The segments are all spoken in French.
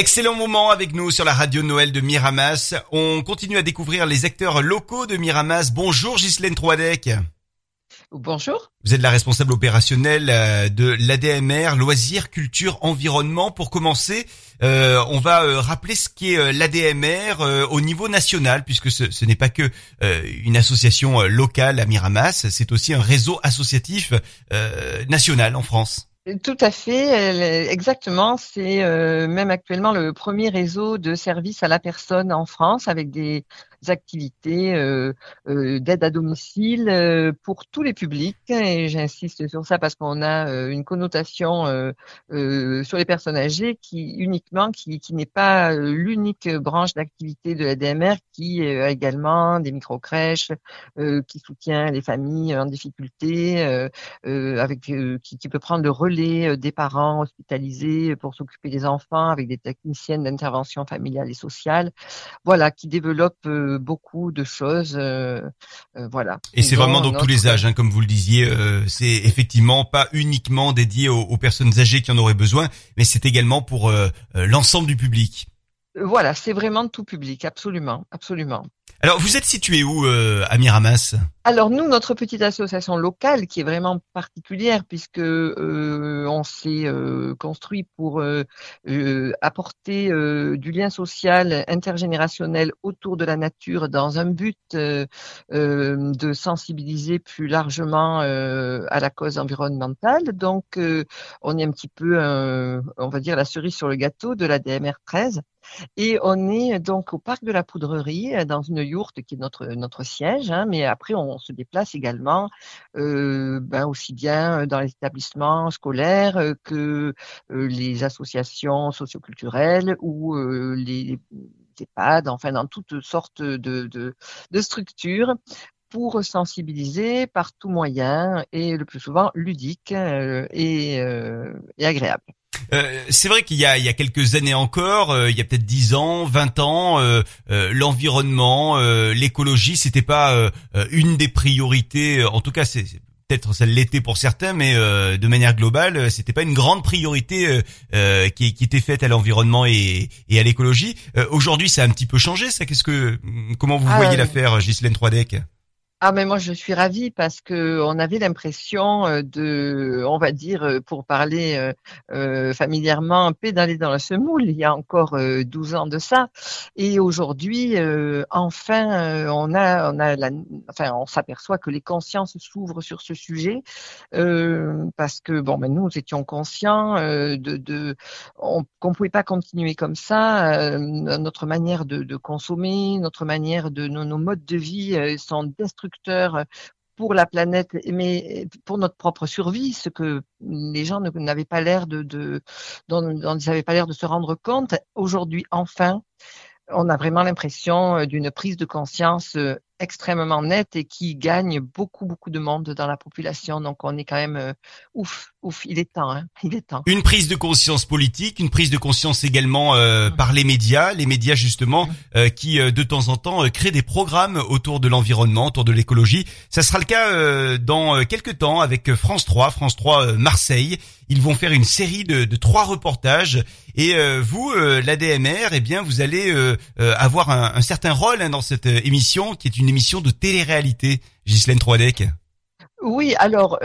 Excellent moment avec nous sur la radio Noël de Miramas. On continue à découvrir les acteurs locaux de Miramas. Bonjour Ghislaine Troadec. Bonjour. Vous êtes la responsable opérationnelle euh, de l'ADMR, loisirs, culture, environnement. Pour commencer, euh, on va euh, rappeler ce qu'est l'ADMR au niveau national, puisque ce, ce n'est pas que une association locale à Miramas, c'est aussi un réseau associatif national en France. Tout à fait, exactement. C'est même actuellement le premier réseau de services à la personne en France avec des activités euh, euh, d'aide à domicile euh, pour tous les publics. Et j'insiste sur ça parce qu'on a une connotation sur les personnes âgées qui uniquement, qui, qui n'est pas l'unique branche d'activité de la DMR, qui a également des micro-crèches, qui soutient les familles en difficulté, avec qui, qui, peut prendre le relais des parents hospitalisés pour s'occuper des enfants, avec des techniciennes d'intervention familiale et sociale, voilà, qui beaucoup de choses, euh, euh, voilà. Et c'est vraiment dans tous les âges, hein, comme vous le disiez. Euh, c'est effectivement pas uniquement dédié aux, personnes âgées qui en auraient besoin, mais c'est également pour l'ensemble du public. Voilà, c'est vraiment tout public, absolument, absolument. Alors, vous êtes situé où à Miramas? Alors nous, notre petite association locale, qui est vraiment particulière, puisque euh, on s'est euh, construit pour euh, apporter du lien social intergénérationnel autour de la nature, dans un but de sensibiliser plus largement à la cause environnementale. Donc, on est un petit peu, on va dire, la cerise sur le gâteau de la DMR 13. Et on est donc au parc de la Poudrerie, dans une yourte qui est notre notre siège, hein, mais après on se déplace également, euh, ben aussi bien dans les établissements scolaires euh, que euh, les associations socioculturelles ou les EHPAD, enfin dans toutes sortes de, de, structures pour sensibiliser par tout moyen et le plus souvent ludique et, et agréable. Euh, c'est vrai qu'il y a, il y a quelques années encore, euh, il y a peut-être 10 ans, 20 ans, euh, l'environnement, l'écologie, c'était pas une des priorités. En tout cas, c'est peut-être ça l'était pour certains, mais de manière globale, c'était pas une grande priorité qui, qui, était faite à l'environnement et, et à l'écologie. Aujourd'hui, ça a un petit peu changé. Ça, qu'est-ce que, comment vous voyez l'affaire, Ghislaine Troidec? Ah mais moi je suis ravie parce que on avait l'impression euh, de, on va dire euh, pour parler euh, euh, familièrement, pédaler dans la semoule il y a encore 12 ans de ça. Et aujourd'hui enfin on a on a la, enfin on s'aperçoit que les consciences s'ouvrent sur ce sujet parce que bon ben nous étions conscients de, de qu'on pouvait pas continuer comme ça notre manière de, de, consommer notre manière de nos, nos modes de vie sont destructeurs pour la planète, mais pour notre propre survie, ce que les gens n'avaient pas l'air de, dont, ils n'avaient pas l'air de se rendre compte. Aujourd'hui, enfin, on a vraiment l'impression euh, d'une prise de conscience euh, extrêmement nette et qui gagne beaucoup, beaucoup de monde dans la population. Donc, on est quand même euh, ouf, ouf, il est temps, hein, il est temps. Une prise de conscience politique, une prise de conscience également mmh. par les médias, les médias justement mmh. qui de temps en temps créent des programmes autour de l'environnement, autour de l'écologie. Ça sera le cas dans quelques temps avec France 3, France 3 Marseille. Ils vont faire une série de, de trois reportages et euh, vous, euh, l'ADMR, eh bien, vous allez euh, avoir un, un, certain rôle hein, dans cette émission, qui est une émission de télé-réalité. Ghislaine Troidec. Oui, alors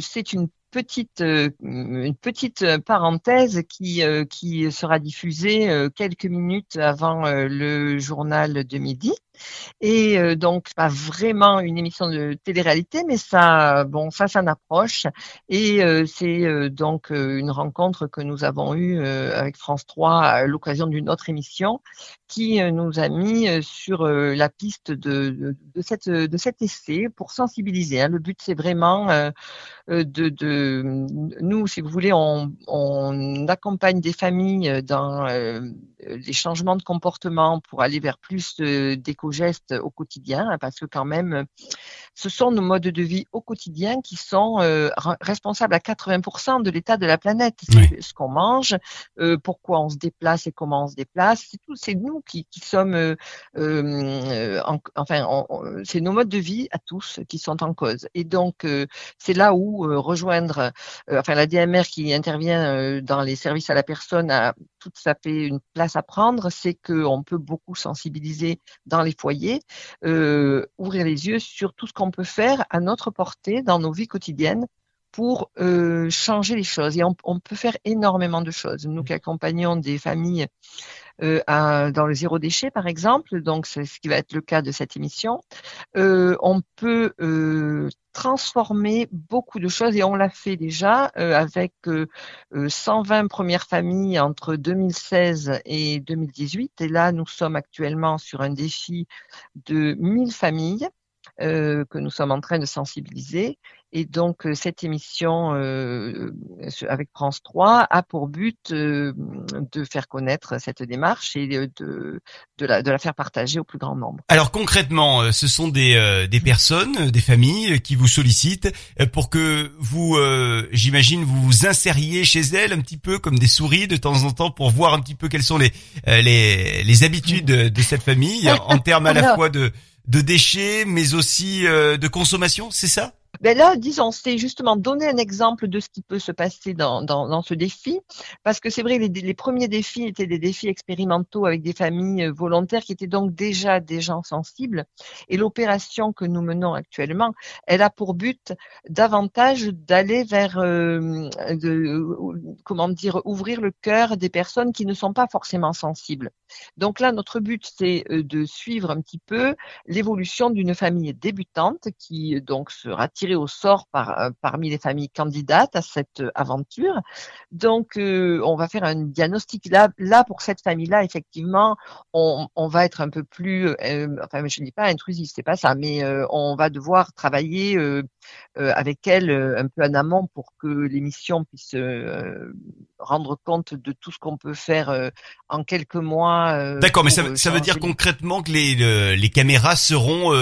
c'est une petite une petite parenthèse qui qui sera diffusée quelques minutes avant le journal de midi et euh, donc, pas vraiment une émission de télé-réalité, mais ça, bon, ça, ça approche. Et euh, c'est euh, donc une rencontre que nous avons eue avec France 3 à l'occasion d'une autre émission qui nous a mis sur la piste de, cette, de cet essai pour sensibiliser. Hein. Le but, c'est vraiment de, de, nous, si vous voulez, on, on accompagne des familles dans les changements de comportement pour aller vers plus d'éco gestes au quotidien, hein, parce que quand même, ce sont nos modes de vie au quotidien qui sont euh, responsables à 80% de l'état de la planète. C'est ce qu'on mange, euh, pourquoi on se déplace et comment on se déplace. C'est tout, c'est nous qui, qui sommes, euh, euh enfin, c'est nos modes de vie à tous qui sont en cause. Et donc, c'est là où rejoindre, enfin, la DMR qui intervient dans les services à la personne a tout à fait une place à prendre, c'est qu'on peut beaucoup sensibiliser dans les foyers, euh, ouvrir les yeux sur tout ce qu'on peut faire à notre portée dans nos vies quotidiennes pour euh, changer les choses. Et on, peut faire énormément de choses. Nous qui accompagnons des familles euh, dans le zéro déchet, par exemple, donc c'est ce qui va être le cas de cette émission, euh, on peut euh, transformer beaucoup de choses et on l'a fait déjà euh, avec 120 euh, premières familles entre 2016 et 2018. Et là, nous sommes actuellement sur un défi de 1000 familles. Euh, que nous sommes en train de sensibiliser. Et donc, euh, cette émission euh, avec France 3 a pour but de faire connaître cette démarche et de, de, la, de la faire partager au plus grand nombre. Alors concrètement, ce sont des, des personnes, des familles qui vous sollicitent pour que vous, j'imagine, vous vous insériez chez elles un petit peu comme des souris de temps en temps pour voir un petit peu quelles sont les, les, les habitudes de cette famille en termes à la fois de de déchets, mais aussi euh, de consommation, c'est ça? Ben là, disons, c'est justement donner un exemple de ce qui peut se passer dans, dans, ce défi, parce que c'est vrai, les, les, premiers défis étaient des défis expérimentaux avec des familles euh, volontaires qui étaient donc déjà des gens sensibles. Et l'opération que nous menons actuellement, elle a pour but davantage d'aller vers, euh, comment dire, ouvrir le cœur des personnes qui ne sont pas forcément sensibles. Donc là, notre but, c'est euh, de suivre un petit peu l'évolution d'une famille débutante qui donc sera tirée au sort par, euh, parmi les familles candidates à cette euh, aventure. Donc, euh, on va faire un diagnostic. Là, là pour cette famille-là, effectivement, on, on, va être un peu plus, enfin, je ne dis pas intrusif, c'est pas ça, mais on va devoir travailler avec elle un peu en amont pour que l'émission puisse rendre compte de tout ce qu'on peut faire en quelques mois. D'accord, mais ça, ça veut dire concrètement que les, les caméras seront,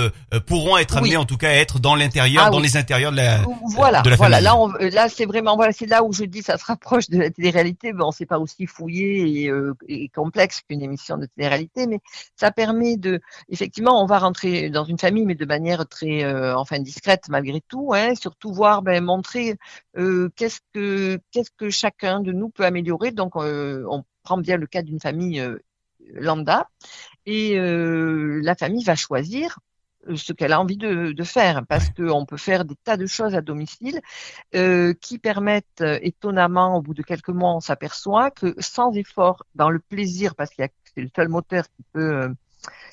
pourront être amenées en tout cas à être dans l'intérieur, ah dans les intérieurs de la voilà de la voilà. là on, là c'est vraiment voilà c'est là où je dis ça se rapproche de la télé-réalité bon c'est pas aussi fouillé et, euh, et complexe qu'une émission de télé-réalité mais ça permet de effectivement on va rentrer dans une famille mais de manière très euh, enfin discrète malgré tout hein, surtout voir ben montrer euh, qu'est-ce que qu'est-ce que chacun de nous peut améliorer. Donc on prend bien le cas d'une famille lambda et la famille va choisir ce qu'elle a envie de, de faire, parce qu'on peut faire des tas de choses à domicile euh, qui permettent, euh, étonnamment, au bout de quelques mois, on s'aperçoit que sans effort, dans le plaisir, parce qu'il c'est le seul moteur qui peut euh,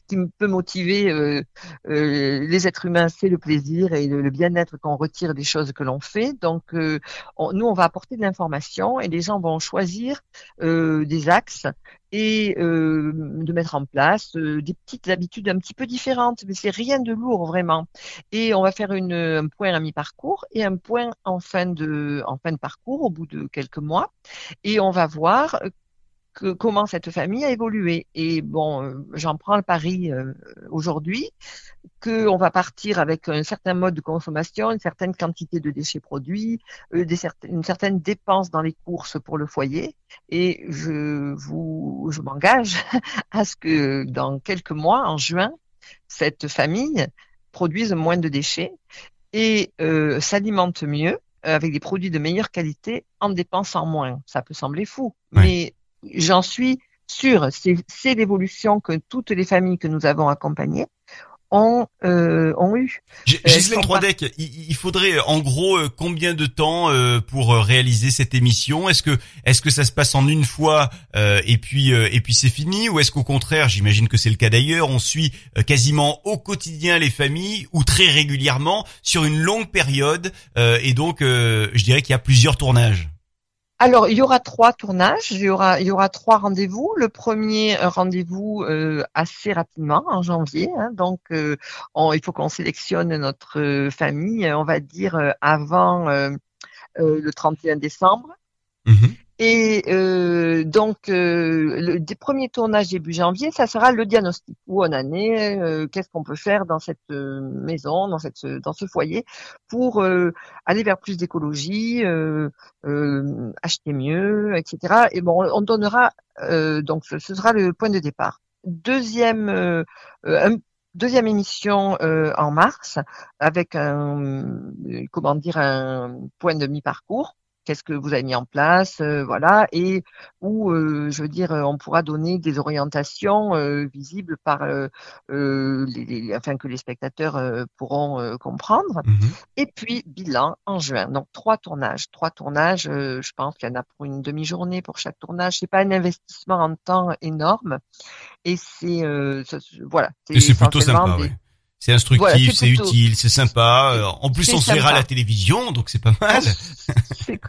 qui peut motiver euh, euh, les êtres humains, c'est le plaisir et le, bien-être qu'on retire des choses que l'on fait. Donc, euh, nous, on va apporter de l'information et les gens vont choisir des axes et de mettre en place des petites habitudes un petit peu différentes, mais c'est rien de lourd vraiment. Et on va faire une, un point à mi-parcours et un point en fin de en fin de parcours au bout de quelques mois, et on va voir comment cette famille a évolué. Et bon, euh, j'en prends le pari euh, aujourd'hui qu'on va partir avec un certain mode de consommation, une certaine quantité de déchets produits, euh, des une certaine dépense dans les courses pour le foyer. Et je vous, je m'engage à ce que dans quelques mois, en juin, cette famille produise moins de déchets et s'alimente mieux avec des produits de meilleure qualité en dépensant moins. Ça peut sembler fou, mais j'en suis sûre, c'est l'évolution que toutes les familles que nous avons accompagnées ont, euh, ont eu. Gisèle Troidec, il, faudrait en gros euh, combien de temps euh, pour euh, réaliser cette émission? Est-ce que est-ce que ça se passe en une fois et puis et puis c'est fini? Ou est-ce qu'au contraire, j'imagine que c'est le cas d'ailleurs, on suit quasiment au quotidien les familles ou très régulièrement sur une longue période et donc je dirais qu'il y a plusieurs tournages? Alors, il y aura trois tournages, il y aura, il y aura trois rendez-vous. Le premier rendez-vous euh, assez rapidement, en janvier. Hein, donc, euh, il faut qu'on sélectionne notre euh, famille, on va dire, avant le 31 décembre. Mhm. Et euh, donc, euh, le des premiers tournages début janvier, ça sera le diagnostic. Où on en est, euh, qu'est-ce qu'on peut faire dans cette euh, maison, dans cette dans ce foyer, pour euh, aller vers plus d'écologie, acheter mieux, etc. Et bon, on donnera donc ce, ce, sera le point de départ. Deuxième deuxième émission en mars avec un comment dire un point de mi-parcours qu'est-ce que vous avez mis en place, euh, voilà, et où, euh, je veux dire, on pourra donner des orientations euh, visibles par, les, afin que les spectateurs pourront comprendre. Mmh et puis bilan en juin. Donc trois tournages, trois tournages. je pense qu'il y en a pour une demi-journée pour chaque tournage. C'est pas un investissement en temps énorme, et c'est voilà. Et c'est plutôt sympa. oui. C'est instructif, c'est utile, c'est sympa. Euh, en plus, on se verra à la télévision, donc c'est pas mal.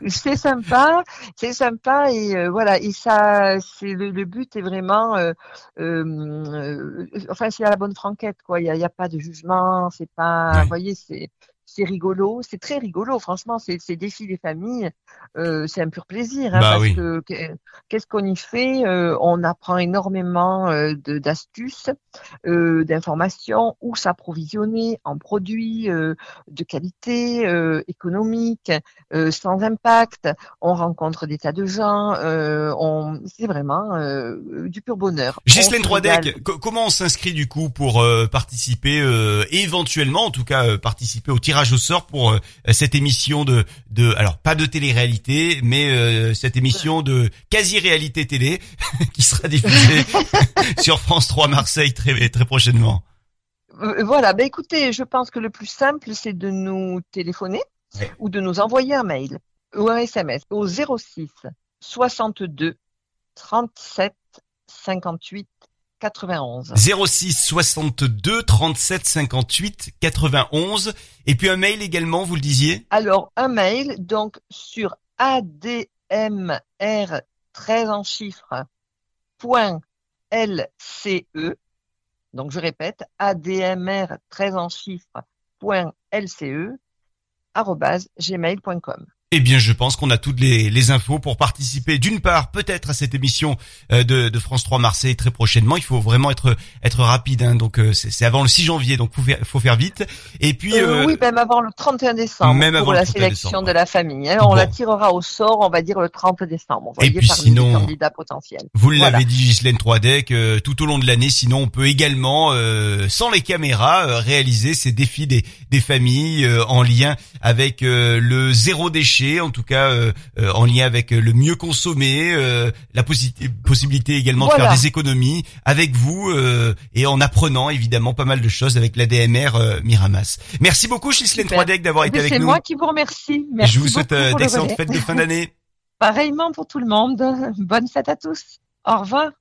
C'est sympa, c'est sympa et euh, voilà. Et ça, c'est le, but est vraiment, euh, euh enfin, c'est à la bonne franquette quoi. Il y a, y a, pas de jugement, c'est pas, vous voyez, c'est c'est rigolo, c'est très rigolo, franchement, c'est ces défis des familles, euh, c'est un pur plaisir, hein, bah parce que qu'est-ce qu'on y fait euh, On apprend énormément euh, d'astuces, d'informations, où s'approvisionner en produits de qualité, économique, sans impact. On rencontre des tas de gens, on, c'est vraiment du pur bonheur. Ghislaine Troidec, comment on s'inscrit du coup pour participer, éventuellement, en tout cas participer au tirage au sort pour euh, cette émission de, de, alors pas de télé-réalité, mais euh, cette émission de quasi-réalité télé qui sera diffusée sur France 3 Marseille très très prochainement. Euh, voilà, ben écoutez, je pense que le plus simple c'est de nous téléphoner ou de nous envoyer un mail ou un SMS au 06 62 37 58 91. 06 62 37 58 91 et puis un mail également, vous le disiez? Alors un mail donc sur admr 13 en chiffres point lce donc je répète admr 13 en chiffres point lce gmail.com. Eh bien, je pense qu'on a toutes les, les, infos pour participer, d'une part, peut-être à cette émission euh, de, de, France 3 Marseille très prochainement. Il faut vraiment être être rapide, hein, donc euh, c'est avant le 6 janvier, donc faut faire, faut faire vite. Et puis euh, oui, même avant le 31 décembre même pour la sélection de la famille. Hein. On la tirera au sort, on va dire le 30 décembre. Et puis sinon, candidats potentiels. Vous l'avez dit, Ghislaine 3 tout au long de l'année. Sinon, on peut également, sans les caméras, réaliser ces défis des, des familles en lien avec le zéro déchet en tout cas euh, euh, en lien avec euh, le mieux consommer, la possibilité également de faire des économies avec vous et en apprenant évidemment pas mal de choses avec la DMR Miramas. Merci beaucoup Chislène Troidec d'avoir été avec nous. C'est moi qui vous remercie. Merci je vous souhaite d'excellentes fêtes de fin d'année. Pareillement pour tout le monde. Bonne fête à tous. Au revoir.